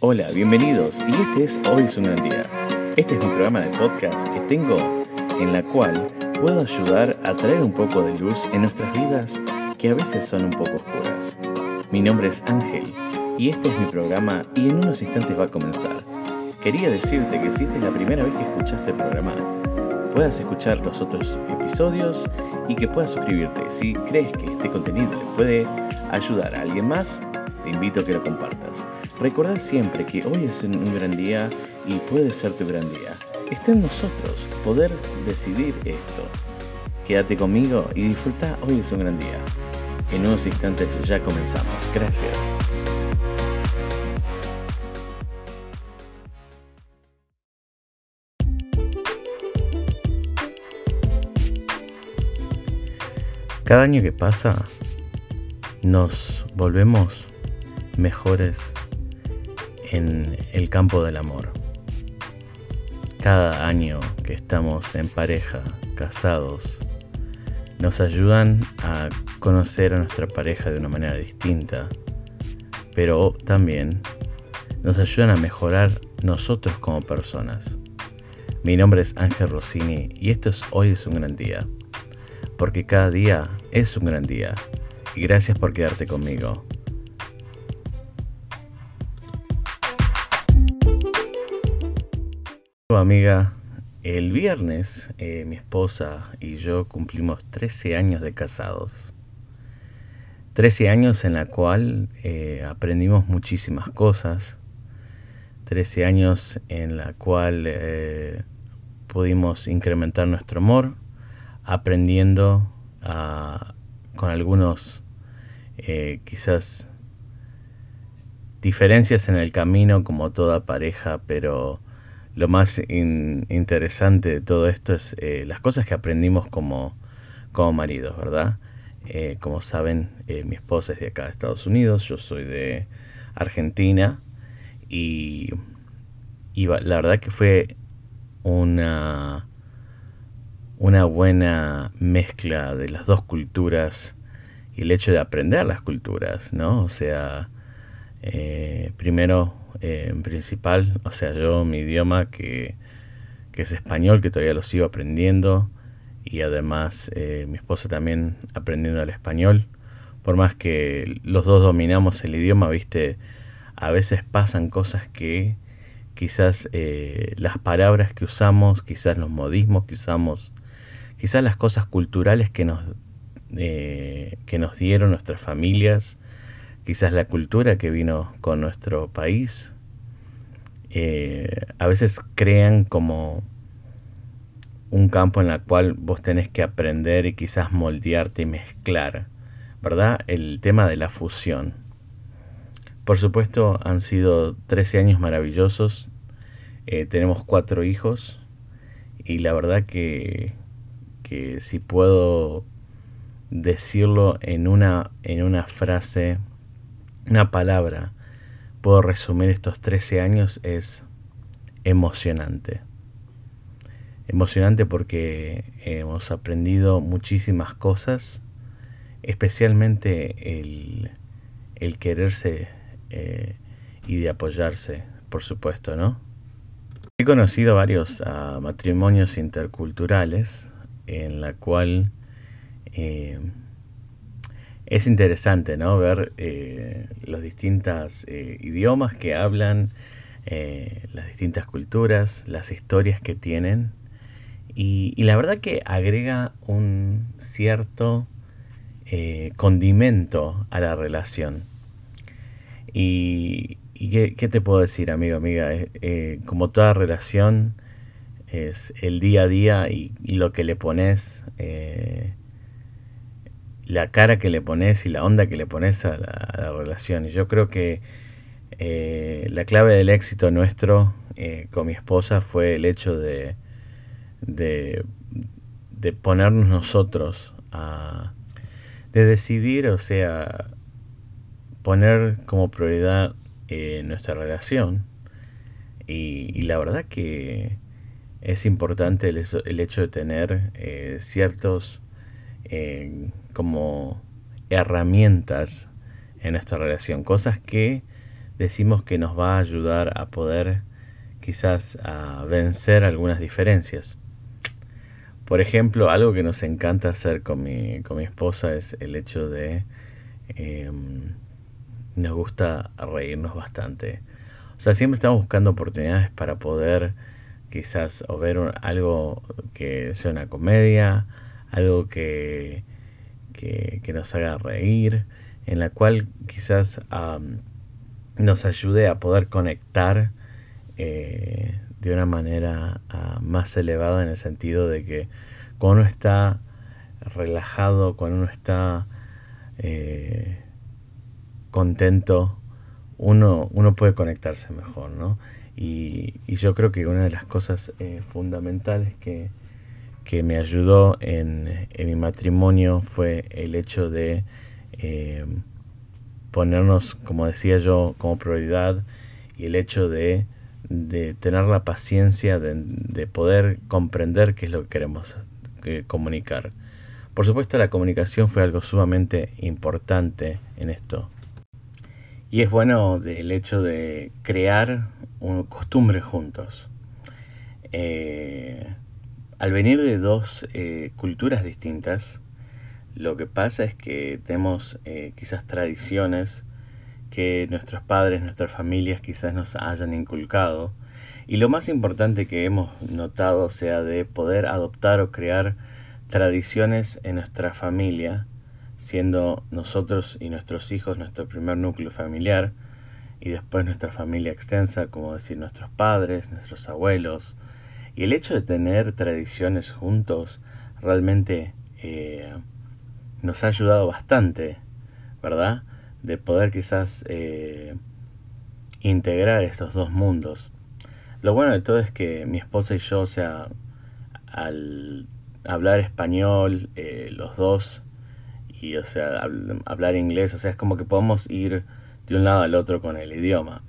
Hola, bienvenidos. Y este es Hoy es un gran día. Este es un programa de podcast que tengo en la cual puedo ayudar a traer un poco de luz en nuestras vidas que a veces son un poco oscuras. Mi nombre es Ángel y este es mi programa y en unos instantes va a comenzar. Quería decirte que si esta es la primera vez que escuchas el programa, puedas escuchar los otros episodios y que puedas suscribirte. Si crees que este contenido le puede ayudar a alguien más, te invito a que lo compartas. Recordad siempre que hoy es un gran día y puede ser tu gran día. Está en nosotros poder decidir esto. Quédate conmigo y disfruta, hoy es un gran día. En unos instantes ya comenzamos. Gracias. Cada año que pasa nos volvemos mejores en el campo del amor. Cada año que estamos en pareja, casados, nos ayudan a conocer a nuestra pareja de una manera distinta, pero también nos ayudan a mejorar nosotros como personas. Mi nombre es Ángel Rossini y esto es Hoy es un gran día, porque cada día es un gran día y gracias por quedarte conmigo. Amiga, el viernes eh, mi esposa y yo cumplimos 13 años de casados. 13 años en la cual eh, aprendimos muchísimas cosas. 13 años en la cual eh, pudimos incrementar nuestro amor, aprendiendo con algunos quizás diferencias en el camino como toda pareja, pero lo más interesante de todo esto es eh, las cosas que aprendimos como, como maridos, ¿verdad? Eh, como saben, eh, mi esposa es de acá de Estados Unidos, yo soy de Argentina y, y la verdad que fue una, una buena mezcla de las dos culturas y el hecho de aprender las culturas, ¿no? O sea, primero eh, en principal, o sea, yo mi idioma que, es español, que todavía lo sigo aprendiendo, y además eh, mi esposa también aprendiendo el español. Por más que los dos dominamos el idioma, viste, a veces pasan cosas que quizás eh, las palabras que usamos, quizás los modismos que usamos, quizás las cosas culturales que nos, que nos dieron nuestras familias, quizás la cultura que vino con nuestro país, eh, a veces crean como un campo en el cual vos tenés que aprender y quizás moldearte y mezclar, ¿verdad? El tema de la fusión. Por supuesto, han sido 13 años maravillosos. Eh, tenemos cuatro hijos y la verdad que, que si puedo decirlo en una, en una frase, una palabra, puedo resumir estos 13 años es emocionante. Emocionante porque hemos aprendido muchísimas cosas, especialmente el, quererse eh, y de apoyarse, por supuesto, ¿no? He conocido varios ah, matrimonios interculturales en la cual eh, es interesante ¿no? ver eh, los distintos eh, idiomas que hablan, eh, las distintas culturas, las historias que tienen. Y, la verdad que agrega un cierto condimento a la relación. Y, ¿qué, te puedo decir, amigo, amiga? como toda relación, es el día a día y, lo que le pones la cara que le pones y la onda que le pones a la, relación. Y yo creo que eh, la clave del éxito nuestro eh, con mi esposa fue el hecho de, de, ponernos nosotros a... de decidir, o sea, poner como prioridad eh, nuestra relación. Y, la verdad que es importante el, el hecho de tener ciertos como herramientas en esta relación, cosas que decimos que nos va a ayudar a poder quizás a vencer algunas diferencias. Por ejemplo, algo que nos encanta hacer con mi, con mi esposa es el hecho de... Em, nos gusta reírnos bastante. O sea, siempre estamos buscando oportunidades para poder quizás o ver algo que sea una comedia, algo que, que, nos haga reír, en la cual quizás nos ayude a poder conectar eh, de una manera ah, más elevada en el sentido de que cuando uno está relajado, cuando uno está eh, contento, uno, uno puede conectarse mejor, ¿no? Y, yo creo que una de las cosas eh, fundamentales que, que, me ayudó en, en, mi matrimonio fue el hecho de ponernos, como decía yo, como prioridad y el hecho de de tener la paciencia de, poder comprender qué es lo que queremos eh, comunicar. Por supuesto la comunicación fue algo sumamente importante en esto. Y es bueno el hecho de crear un, costumbres juntos. Eh, al venir de dos eh, culturas distintas, lo que pasa es que tenemos quizás tradiciones que nuestros padres, nuestras familias quizás nos hayan inculcado. Y lo más importante que hemos notado sea de poder adoptar o crear tradiciones en nuestra familia, siendo nosotros y nuestros hijos nuestro primer núcleo familiar, y después nuestra familia extensa, como decir nuestros padres, nuestros abuelos. Y el hecho de tener tradiciones juntos realmente eh, nos ha ayudado bastante, ¿verdad? de poder quizás eh, integrar estos dos mundos. Lo bueno de todo es que mi esposa y yo, o sea, al hablar español, eh, los dos, y o sea, hablar inglés, o sea, es como que podemos ir de un lado al otro con el idioma.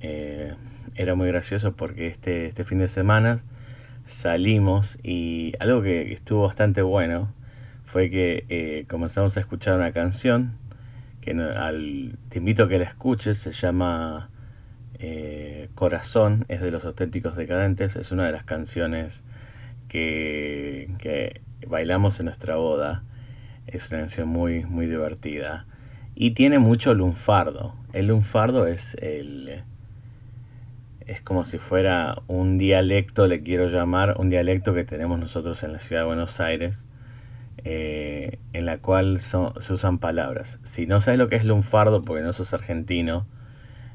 Era muy gracioso porque este, este fin de semana salimos y algo que estuvo bastante bueno fue que comenzamos a escuchar una canción al, te invito a que la escuches, se llama eh, Corazón, es de los auténticos decadentes, es una de las canciones que, que bailamos en nuestra boda, es una canción muy, muy divertida y tiene mucho lunfardo. El lunfardo es el es como si fuera un dialecto, le quiero llamar, un dialecto que tenemos nosotros en la ciudad de Buenos Aires, eh, en la cual se usan palabras. Si no sabes lo que es lunfardo porque no sos argentino,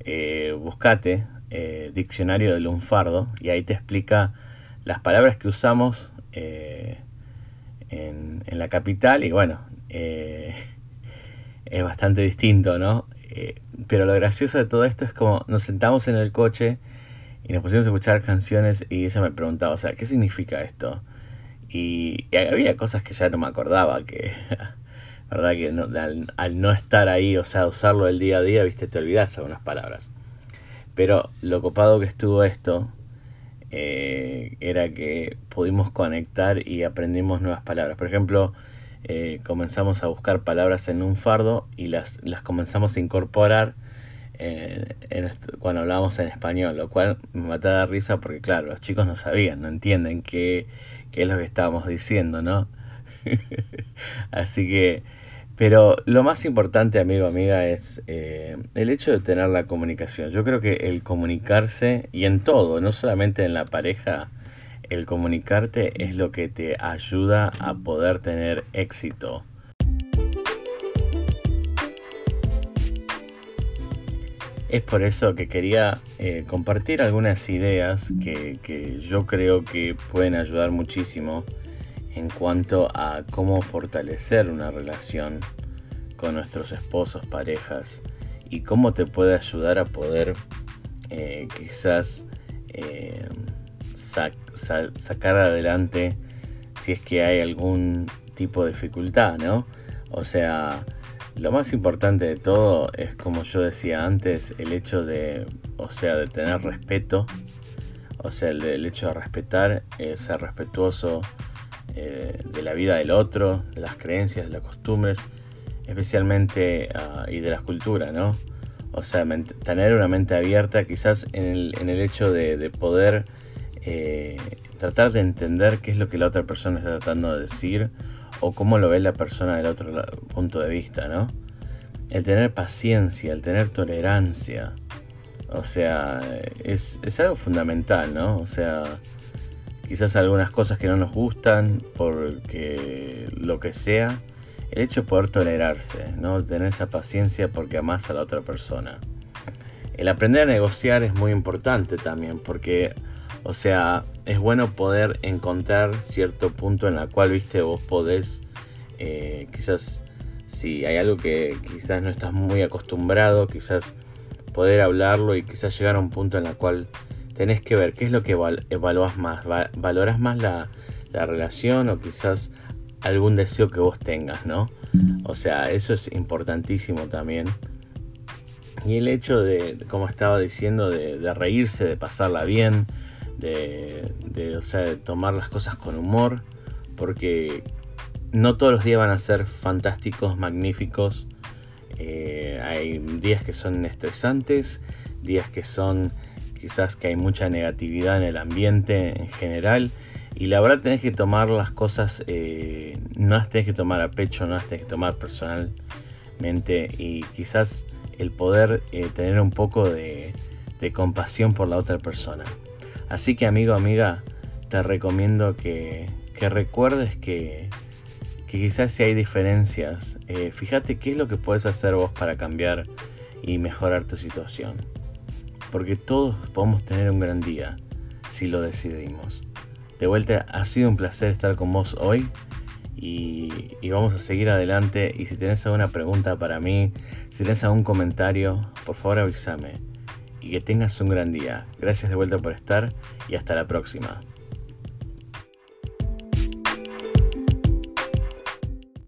eh, buscate eh, diccionario de lunfardo y ahí te explica las palabras que usamos en, en, la capital y bueno, es bastante distinto, ¿no? pero lo gracioso de todo esto es como nos sentamos en el coche y nos pusimos a escuchar canciones y ella me preguntaba, o sea, ¿qué significa esto? Y, había cosas que ya no me acordaba, que, ¿verdad? Que al, no estar ahí, o sea, usarlo el día a día, viste, te olvidas algunas palabras. Pero lo copado que estuvo esto eh, era que pudimos conectar y aprendimos nuevas palabras. Por ejemplo, eh, comenzamos a buscar palabras en un fardo y las, las comenzamos a incorporar eh, cuando hablábamos en español, lo cual me mataba de risa porque, claro, los chicos no sabían, no entienden qué que es lo que estábamos diciendo, ¿no? Así que, pero lo más importante, amigo, amiga, es eh, el hecho de tener la comunicación. Yo creo que el comunicarse, y en todo, no solamente en la pareja, el comunicarte es lo que te ayuda a poder tener éxito. Es por eso que quería eh, compartir algunas ideas que, yo creo que pueden ayudar muchísimo en cuanto a cómo fortalecer una relación con nuestros esposos, parejas y cómo te puede ayudar a poder eh, quizás eh, sacar adelante si es que hay algún tipo de dificultad, ¿no? O sea, lo más importante de todo es, como yo decía antes, el hecho de, o sea, de tener respeto, o sea, el, hecho de respetar, eh, ser respetuoso eh, de la vida del otro, de las creencias, de las costumbres, especialmente ah, y de las culturas, ¿no? O sea, tener una mente abierta quizás en el, en el hecho de, poder eh, tratar de entender qué es lo que la otra persona está tratando de decir o cómo lo ve la persona del otro punto de vista, ¿no? El tener paciencia, el tener tolerancia. O sea, es, es algo fundamental, ¿no? O sea, quizás algunas cosas que no nos gustan, porque lo que sea, el hecho de poder tolerarse, ¿no? tener esa paciencia porque amas a la otra persona. El aprender a negociar es muy importante también, porque, o sea, es bueno poder encontrar cierto punto en el cual, viste, vos podés, eh, quizás, si hay algo que quizás no estás muy acostumbrado, quizás poder hablarlo y quizás llegar a un punto en el cual tenés que ver qué es lo que evaluás más. ¿Valoras más la, relación o quizás algún deseo que vos tengas, ¿no? O sea, eso es importantísimo también. Y el hecho de, como estaba diciendo, de, reírse, de pasarla bien, de, o sea, de tomar las cosas con humor, porque no todos los días van a ser fantásticos, magníficos. Eh, hay días que son estresantes, días que son quizás que hay mucha negatividad en el ambiente en general y la verdad tenés que tomar las cosas, eh, no las tenés que tomar a pecho, no las tenés que tomar personalmente y quizás el poder eh, tener un poco de, compasión por la otra persona. Así que amigo, amiga, te recomiendo que, recuerdes que, quizás si hay diferencias, eh, fíjate qué es lo que puedes hacer vos para cambiar y mejorar tu situación porque todos podemos tener un gran día si lo decidimos. De vuelta, ha sido un placer estar con vos hoy y, vamos a seguir adelante. Y si tenés alguna pregunta para mí, si tenés algún comentario, por favor avísame. Y que tengas un gran día. Gracias de vuelta por estar y hasta la próxima.